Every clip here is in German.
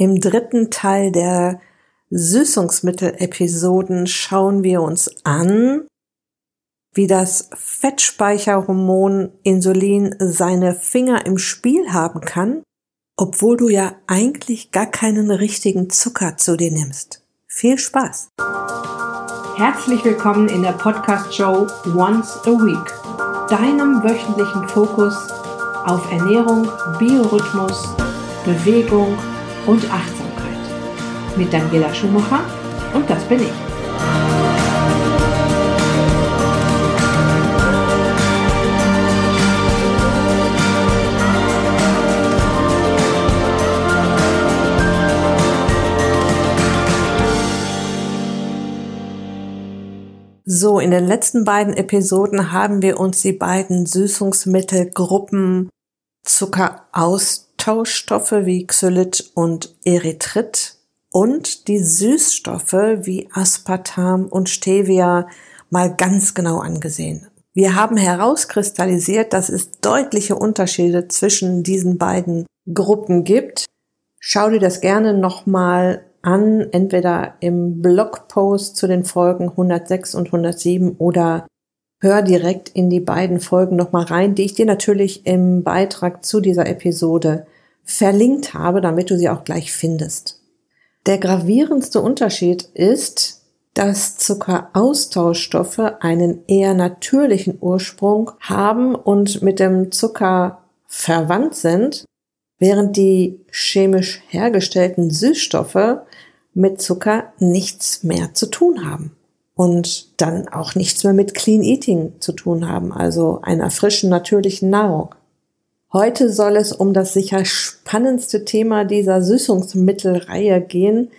Im dritten Teil der Süßungsmittel-Episoden schauen wir uns an, wie das Fettspeicherhormon Insulin seine Finger im Spiel haben kann, obwohl du ja eigentlich gar keinen richtigen Zucker zu dir nimmst. Viel Spaß! Herzlich willkommen in der Podcast-Show Once a Week, deinem wöchentlichen Fokus auf Ernährung, Biorhythmus, Bewegung und Achtsamkeit. Mit Daniela Schumacher und das bin ich. So, in den letzten beiden Episoden haben wir uns die beiden Süßungsmittelgruppen Zuckeraustauschstoffe wie Xylit und Erythrit und die Süßstoffe wie Aspartam und Stevia mal ganz genau angesehen. Wir haben herauskristallisiert, dass es deutliche Unterschiede zwischen diesen beiden Gruppen gibt. Schau dir das gerne nochmal an, entweder im Blogpost zu den Folgen 106 und 107 oder hör direkt in die beiden Folgen nochmal rein, die ich dir natürlich im Beitrag zu dieser Episode verlinkt habe, damit du sie auch gleich findest. Der gravierendste Unterschied ist, dass Zuckeraustauschstoffe einen eher natürlichen Ursprung haben und mit dem Zucker verwandt sind, während die chemisch hergestellten Süßstoffe mit Zucker nichts mehr zu tun haben und dann auch nichts mehr mit Clean Eating zu tun haben, also einer frischen, natürlichen Nahrung. Heute soll es um das sicher spannendste Thema dieser Süßungsmittelreihe gehen.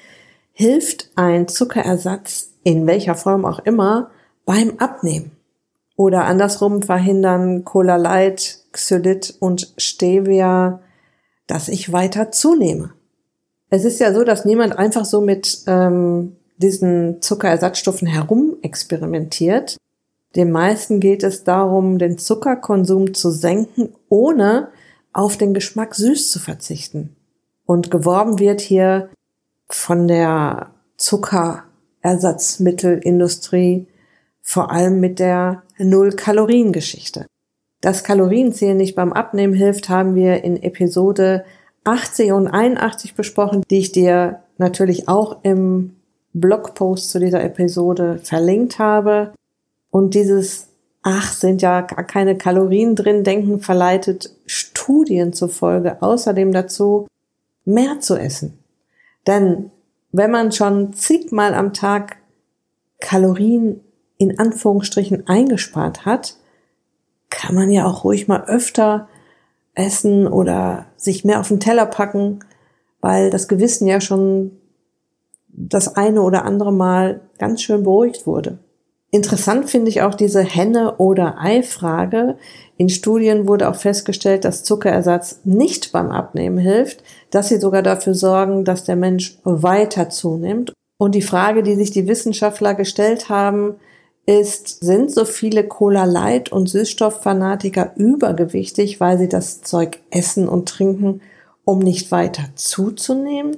Hilft ein Zuckerersatz in welcher Form auch immer beim Abnehmen? Oder andersrum verhindern Cola Light, Xylit und Stevia, dass ich weiter zunehme? Es ist ja so, dass niemand einfach so mit ähm, diesen Zuckerersatzstoffen herum experimentiert. Den meisten geht es darum, den Zuckerkonsum zu senken, ohne auf den Geschmack süß zu verzichten. Und geworben wird hier von der Zuckerersatzmittelindustrie vor allem mit der Null-Kalorien-Geschichte. Dass Kalorienzählen nicht beim Abnehmen hilft, haben wir in Episode 80 und 81 besprochen, die ich dir natürlich auch im Blogpost zu dieser Episode verlinkt habe. Und dieses Ach, sind ja gar keine Kalorien drin, denken verleitet Studien zufolge außerdem dazu, mehr zu essen. Denn wenn man schon zigmal am Tag Kalorien in Anführungsstrichen eingespart hat, kann man ja auch ruhig mal öfter essen oder sich mehr auf den Teller packen, weil das Gewissen ja schon das eine oder andere Mal ganz schön beruhigt wurde. Interessant finde ich auch diese Henne- oder Ei-Frage. In Studien wurde auch festgestellt, dass Zuckerersatz nicht beim Abnehmen hilft, dass sie sogar dafür sorgen, dass der Mensch weiter zunimmt. Und die Frage, die sich die Wissenschaftler gestellt haben, ist, sind so viele Cola Light und Süßstofffanatiker übergewichtig, weil sie das Zeug essen und trinken, um nicht weiter zuzunehmen?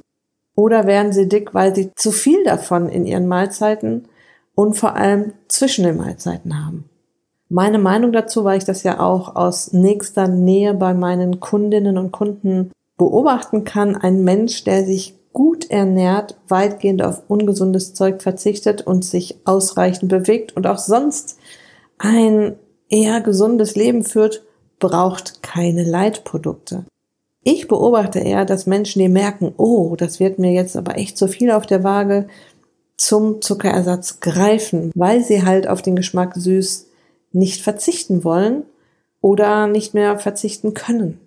Oder werden sie dick, weil sie zu viel davon in ihren Mahlzeiten und vor allem zwischen den Mahlzeiten haben? Meine Meinung dazu, weil ich das ja auch aus nächster Nähe bei meinen Kundinnen und Kunden beobachten kann, ein Mensch, der sich gut ernährt, weitgehend auf ungesundes Zeug verzichtet und sich ausreichend bewegt und auch sonst ein eher gesundes Leben führt, braucht keine Leitprodukte. Ich beobachte eher, dass Menschen, die merken, oh, das wird mir jetzt aber echt zu viel auf der Waage, zum Zuckerersatz greifen, weil sie halt auf den Geschmack süß nicht verzichten wollen oder nicht mehr verzichten können.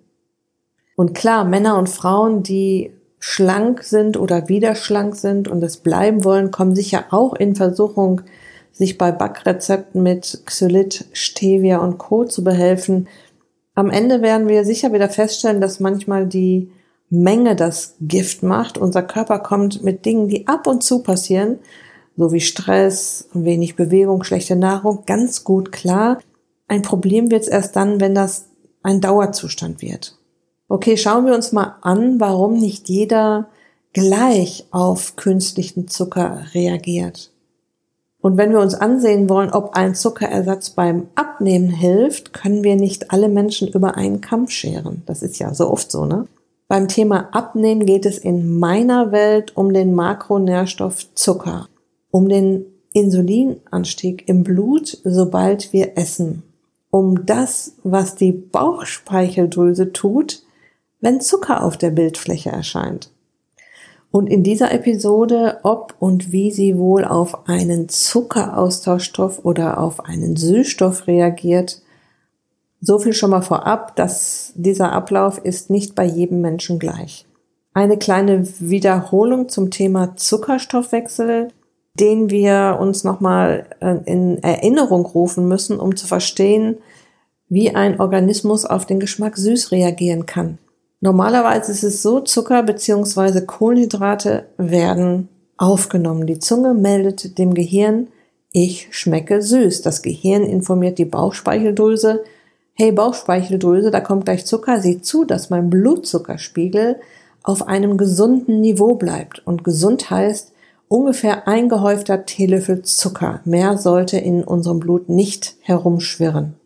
Und klar, Männer und Frauen, die schlank sind oder wieder schlank sind und es bleiben wollen, kommen sicher auch in Versuchung, sich bei Backrezepten mit Xylit, Stevia und Co. zu behelfen. Am Ende werden wir sicher wieder feststellen, dass manchmal die Menge das Gift macht. Unser Körper kommt mit Dingen, die ab und zu passieren, so wie Stress, wenig Bewegung, schlechte Nahrung, ganz gut klar. Ein Problem wird es erst dann, wenn das ein Dauerzustand wird. Okay, schauen wir uns mal an, warum nicht jeder gleich auf künstlichen Zucker reagiert. Und wenn wir uns ansehen wollen, ob ein Zuckerersatz beim Abnehmen hilft, können wir nicht alle Menschen über einen Kamm scheren. Das ist ja so oft so, ne? Beim Thema Abnehmen geht es in meiner Welt um den Makronährstoff Zucker, um den Insulinanstieg im Blut, sobald wir essen, um das, was die Bauchspeicheldrüse tut, wenn Zucker auf der Bildfläche erscheint. Und in dieser Episode, ob und wie sie wohl auf einen Zuckeraustauschstoff oder auf einen Süßstoff reagiert, so viel schon mal vorab, dass dieser Ablauf ist nicht bei jedem Menschen gleich. Eine kleine Wiederholung zum Thema Zuckerstoffwechsel, den wir uns nochmal äh, in Erinnerung rufen müssen, um zu verstehen, wie ein Organismus auf den Geschmack süß reagieren kann. Normalerweise ist es so, Zucker bzw. Kohlenhydrate werden aufgenommen. Die Zunge meldet dem Gehirn, ich schmecke süß. Das Gehirn informiert die Bauchspeicheldrüse, hey Bauchspeicheldrüse, da kommt gleich Zucker, sieh zu, dass mein Blutzuckerspiegel auf einem gesunden Niveau bleibt. Und gesund heißt ungefähr ein gehäufter Teelöffel Zucker. Mehr sollte in unserem Blut nicht herumschwirren.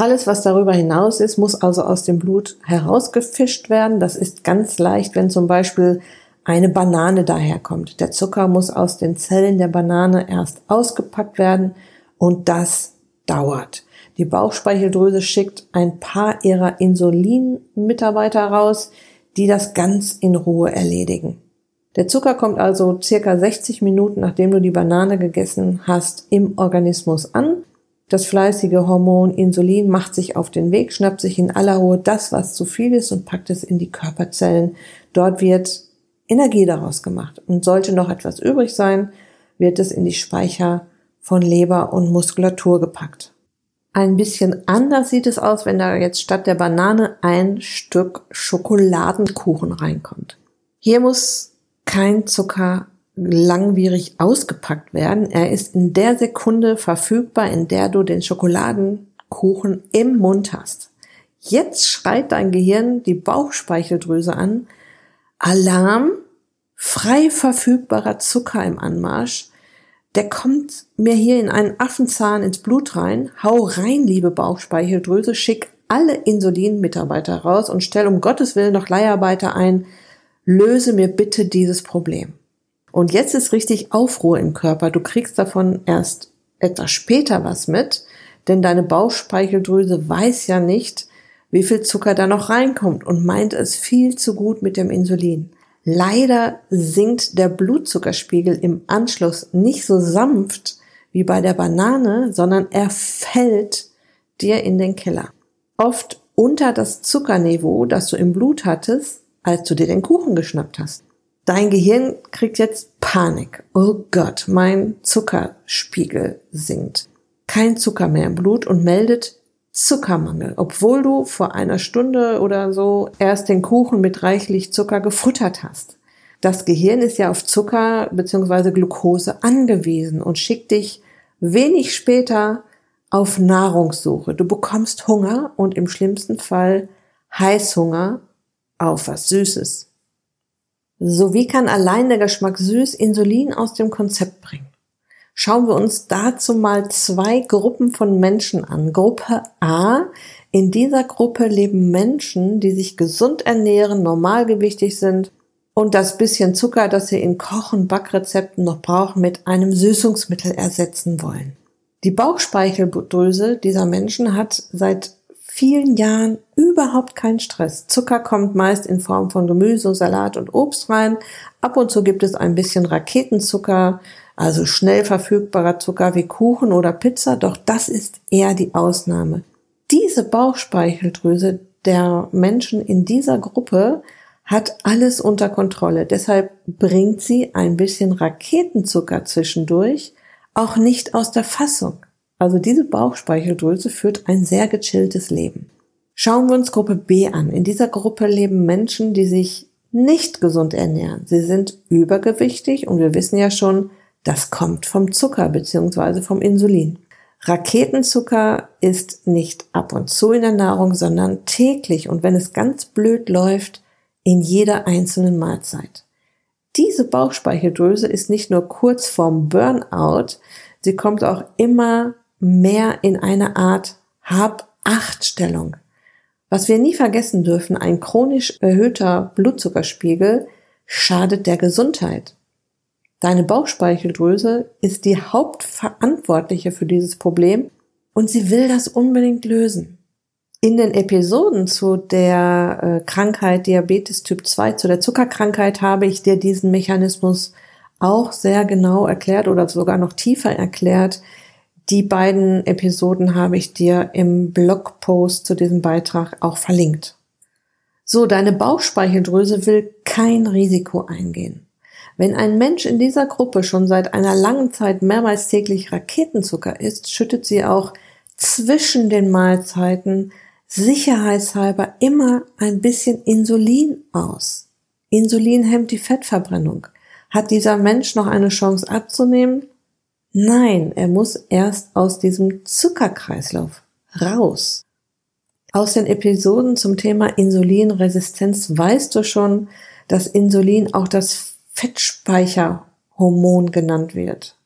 Alles, was darüber hinaus ist, muss also aus dem Blut herausgefischt werden. Das ist ganz leicht, wenn zum Beispiel eine Banane daherkommt. Der Zucker muss aus den Zellen der Banane erst ausgepackt werden und das dauert. Die Bauchspeicheldrüse schickt ein paar ihrer Insulinmitarbeiter raus, die das ganz in Ruhe erledigen. Der Zucker kommt also circa 60 Minuten, nachdem du die Banane gegessen hast, im Organismus an das fleißige Hormon Insulin macht sich auf den Weg, schnappt sich in aller Ruhe das, was zu viel ist und packt es in die Körperzellen. Dort wird Energie daraus gemacht. Und sollte noch etwas übrig sein, wird es in die Speicher von Leber und Muskulatur gepackt. Ein bisschen anders sieht es aus, wenn da jetzt statt der Banane ein Stück Schokoladenkuchen reinkommt. Hier muss kein Zucker langwierig ausgepackt werden. Er ist in der Sekunde verfügbar, in der du den Schokoladenkuchen im Mund hast. Jetzt schreit dein Gehirn die Bauchspeicheldrüse an. Alarm, frei verfügbarer Zucker im Anmarsch. Der kommt mir hier in einen Affenzahn ins Blut rein. Hau rein, liebe Bauchspeicheldrüse, schick alle Insulinmitarbeiter raus und stell um Gottes Willen noch Leiharbeiter ein. Löse mir bitte dieses Problem. Und jetzt ist richtig Aufruhr im Körper. Du kriegst davon erst etwas später was mit, denn deine Bauchspeicheldrüse weiß ja nicht, wie viel Zucker da noch reinkommt und meint es viel zu gut mit dem Insulin. Leider sinkt der Blutzuckerspiegel im Anschluss nicht so sanft wie bei der Banane, sondern er fällt dir in den Keller. Oft unter das Zuckerniveau, das du im Blut hattest, als du dir den Kuchen geschnappt hast. Dein Gehirn kriegt jetzt Panik. Oh Gott, mein Zuckerspiegel sinkt. Kein Zucker mehr im Blut und meldet Zuckermangel, obwohl du vor einer Stunde oder so erst den Kuchen mit reichlich Zucker gefuttert hast. Das Gehirn ist ja auf Zucker bzw. Glucose angewiesen und schickt dich wenig später auf Nahrungssuche. Du bekommst Hunger und im schlimmsten Fall Heißhunger auf was Süßes. So wie kann allein der Geschmack süß Insulin aus dem Konzept bringen? Schauen wir uns dazu mal zwei Gruppen von Menschen an. Gruppe A. In dieser Gruppe leben Menschen, die sich gesund ernähren, normalgewichtig sind und das bisschen Zucker, das sie in Koch- und Backrezepten noch brauchen, mit einem Süßungsmittel ersetzen wollen. Die Bauchspeicheldrüse dieser Menschen hat seit vielen Jahren überhaupt keinen Stress. Zucker kommt meist in Form von Gemüse, Salat und Obst rein. Ab und zu gibt es ein bisschen Raketenzucker, also schnell verfügbarer Zucker wie Kuchen oder Pizza, doch das ist eher die Ausnahme. Diese Bauchspeicheldrüse der Menschen in dieser Gruppe hat alles unter Kontrolle. Deshalb bringt sie ein bisschen Raketenzucker zwischendurch auch nicht aus der Fassung. Also diese Bauchspeicheldrüse führt ein sehr gechilltes Leben. Schauen wir uns Gruppe B an. In dieser Gruppe leben Menschen, die sich nicht gesund ernähren. Sie sind übergewichtig und wir wissen ja schon, das kommt vom Zucker bzw. vom Insulin. Raketenzucker ist nicht ab und zu in der Nahrung, sondern täglich und wenn es ganz blöd läuft, in jeder einzelnen Mahlzeit. diese Bauchspeicheldrüse ist nicht nur kurz vorm Burnout, sie kommt auch immer mehr in eine Art Hab-Acht-Stellung. Was wir nie vergessen dürfen, ein chronisch erhöhter Blutzuckerspiegel schadet der Gesundheit. Deine Bauchspeicheldrüse ist die Hauptverantwortliche für dieses Problem und sie will das unbedingt lösen. In den Episoden zu der äh, Krankheit Diabetes Typ 2, zu der Zuckerkrankheit, habe ich dir diesen Mechanismus auch sehr genau erklärt oder sogar noch tiefer erklärt. Die beiden Episoden habe ich dir im Blogpost zu diesem Beitrag auch verlinkt. So, deine Bauchspeicheldrüse will kein Risiko eingehen. Wenn ein Mensch in dieser Gruppe schon seit einer langen Zeit mehrmals täglich Raketenzucker isst, schüttet sie auch zwischen den Mahlzeiten sicherheitshalber immer ein bisschen Insulin aus. Insulin hemmt die Fettverbrennung. Hat dieser Mensch noch eine Chance abzunehmen? Nein, er muss erst aus diesem Zuckerkreislauf raus. Aus den Episoden zum Thema Insulinresistenz weißt du schon, dass Insulin auch das Fettspeicherhormon genannt wird.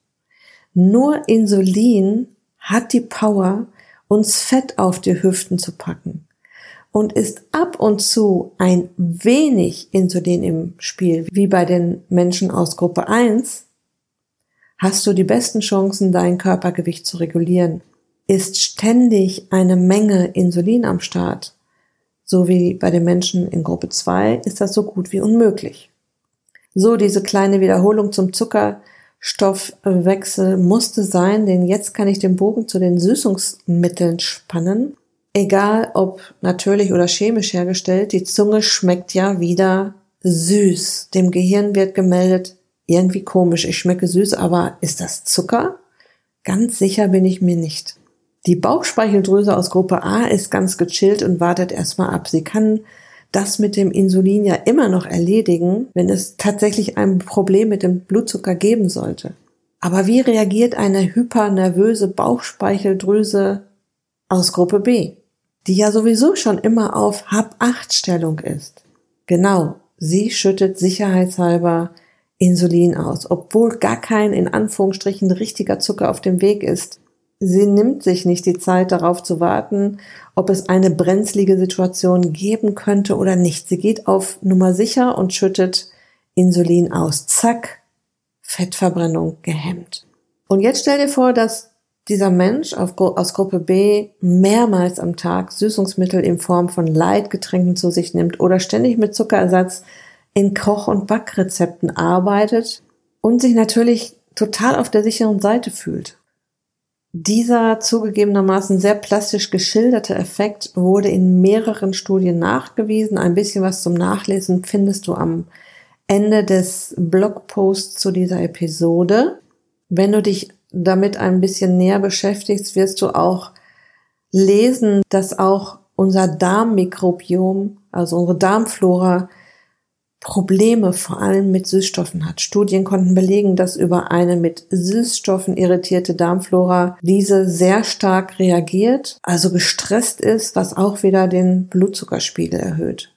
Nur Insulin hat die Power, uns Fett auf die Hüften zu packen. Und ist ab und zu ein wenig Insulin im Spiel, wie bei den Menschen aus Gruppe 1, hast du die besten Chancen, dein Körpergewicht zu regulieren. Ist ständig eine Menge Insulin am Start, so wie bei den Menschen in Gruppe 2, ist das so gut wie unmöglich. So, diese kleine Wiederholung zum Zucker, Stoffwechsel musste sein, denn jetzt kann ich den Bogen zu den Süßungsmitteln spannen. Egal ob natürlich oder chemisch hergestellt, die Zunge schmeckt ja wieder süß. Dem Gehirn wird gemeldet, irgendwie komisch, ich schmecke süß, aber ist das Zucker? Ganz sicher bin ich mir nicht. Die Bauchspeicheldrüse aus Gruppe A ist ganz gechillt und wartet erstmal ab. Sie kann das mit dem Insulin ja immer noch erledigen, wenn es tatsächlich ein Problem mit dem Blutzucker geben sollte. Aber wie reagiert eine hypernervöse Bauchspeicheldrüse aus Gruppe B, die ja sowieso schon immer auf Hab-Acht-Stellung ist? Genau, sie schüttet sicherheitshalber Insulin aus, obwohl gar kein in Anführungsstrichen richtiger Zucker auf dem Weg ist. Sie nimmt sich nicht die Zeit darauf zu warten, ob es eine brenzlige Situation geben könnte oder nicht. Sie geht auf Nummer sicher und schüttet Insulin aus. Zack, Fettverbrennung gehemmt. Und jetzt stell dir vor, dass dieser Mensch aus Gruppe B mehrmals am Tag Süßungsmittel in Form von Leitgetränken zu sich nimmt oder ständig mit Zuckerersatz in Koch- und Backrezepten arbeitet und sich natürlich total auf der sicheren Seite fühlt. Dieser zugegebenermaßen sehr plastisch geschilderte Effekt wurde in mehreren Studien nachgewiesen. Ein bisschen was zum Nachlesen findest du am Ende des Blogposts zu dieser Episode. Wenn du dich damit ein bisschen näher beschäftigst, wirst du auch lesen, dass auch unser Darmmikrobiom, also unsere Darmflora, Probleme vor allem mit Süßstoffen hat. Studien konnten belegen, dass über eine mit Süßstoffen irritierte Darmflora diese sehr stark reagiert, also gestresst ist, was auch wieder den Blutzuckerspiegel erhöht.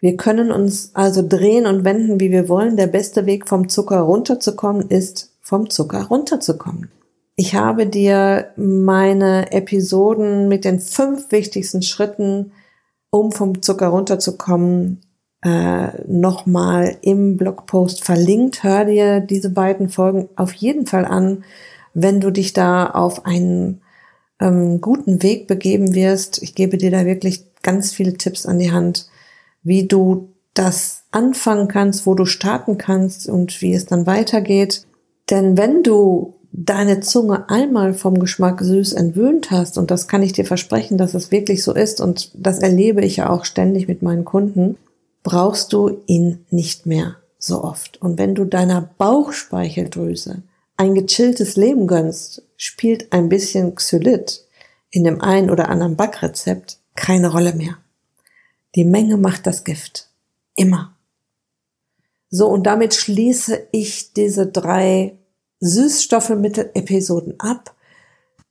Wir können uns also drehen und wenden, wie wir wollen. Der beste Weg vom Zucker runterzukommen ist, vom Zucker runterzukommen. Ich habe dir meine Episoden mit den fünf wichtigsten Schritten, um vom Zucker runterzukommen, äh, nochmal im Blogpost verlinkt. Hör dir diese beiden Folgen auf jeden Fall an, wenn du dich da auf einen ähm, guten Weg begeben wirst. Ich gebe dir da wirklich ganz viele Tipps an die Hand, wie du das anfangen kannst, wo du starten kannst und wie es dann weitergeht. Denn wenn du deine Zunge einmal vom Geschmack süß entwöhnt hast, und das kann ich dir versprechen, dass es wirklich so ist, und das erlebe ich ja auch ständig mit meinen Kunden, brauchst du ihn nicht mehr so oft. Und wenn du deiner Bauchspeicheldrüse ein gechilltes Leben gönnst, spielt ein bisschen Xylit in dem einen oder anderen Backrezept keine Rolle mehr. Die Menge macht das Gift. Immer. So, und damit schließe ich diese drei Süßstoffmittel-Episoden ab.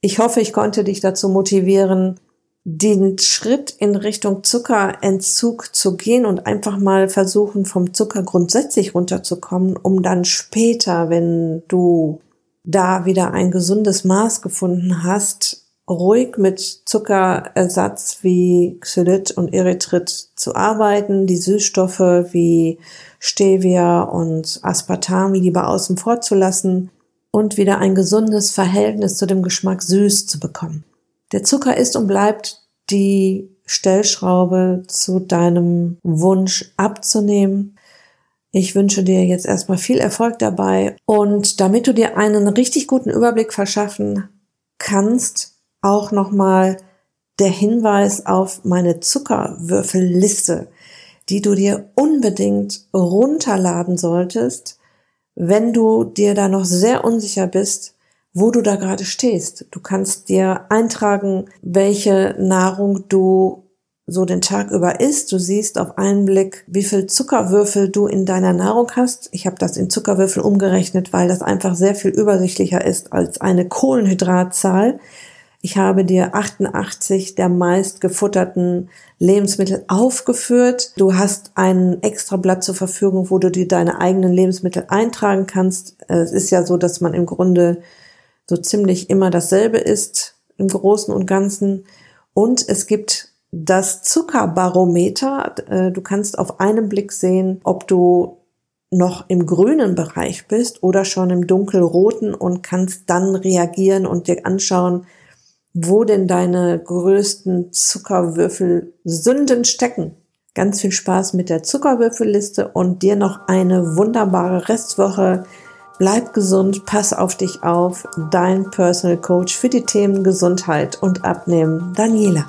Ich hoffe, ich konnte dich dazu motivieren, den Schritt in Richtung Zuckerentzug zu gehen und einfach mal versuchen, vom Zucker grundsätzlich runterzukommen, um dann später, wenn du da wieder ein gesundes Maß gefunden hast, ruhig mit Zuckerersatz wie Xylit und Erythrit zu arbeiten, die Süßstoffe wie Stevia und Aspartam lieber außen vor zu lassen und wieder ein gesundes Verhältnis zu dem Geschmack süß zu bekommen. Der Zucker ist und bleibt die Stellschraube zu deinem Wunsch abzunehmen. Ich wünsche dir jetzt erstmal viel Erfolg dabei und damit du dir einen richtig guten Überblick verschaffen kannst, auch nochmal der Hinweis auf meine Zuckerwürfelliste, die du dir unbedingt runterladen solltest, wenn du dir da noch sehr unsicher bist, wo du da gerade stehst. Du kannst dir eintragen, welche Nahrung du so den Tag über isst. Du siehst auf einen Blick, wie viel Zuckerwürfel du in deiner Nahrung hast. Ich habe das in Zuckerwürfel umgerechnet, weil das einfach sehr viel übersichtlicher ist als eine Kohlenhydratzahl. Ich habe dir 88 der meist gefutterten Lebensmittel aufgeführt. Du hast ein extra Blatt zur Verfügung, wo du dir deine eigenen Lebensmittel eintragen kannst. Es ist ja so, dass man im Grunde so ziemlich immer dasselbe isst im Großen und Ganzen. Und es gibt das Zuckerbarometer. Äh, du kannst auf einen Blick sehen, ob du noch im grünen Bereich bist oder schon im dunkelroten und kannst dann reagieren und dir anschauen, wo denn deine größten Zuckerwürfel-Sünden stecken. Ganz viel Spaß mit der Zuckerwürfelliste und dir noch eine wunderbare Restwoche. Bleib gesund, pass auf dich auf. Dein Personal Coach für die Themen Gesundheit und Abnehmen, Daniela.